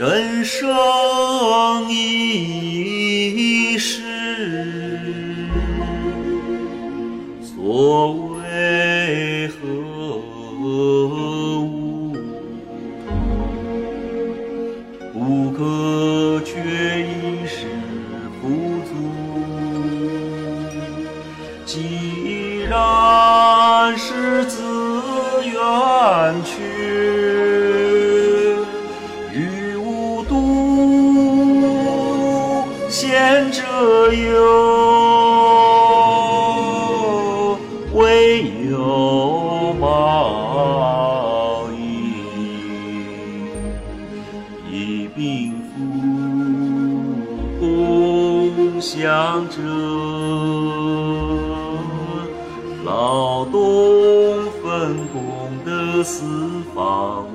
人生一世，所谓何物？不可却一时不足。既然是自愿去，贤者有，唯有报应。一病夫共享者，劳动分工的四方物。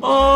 啊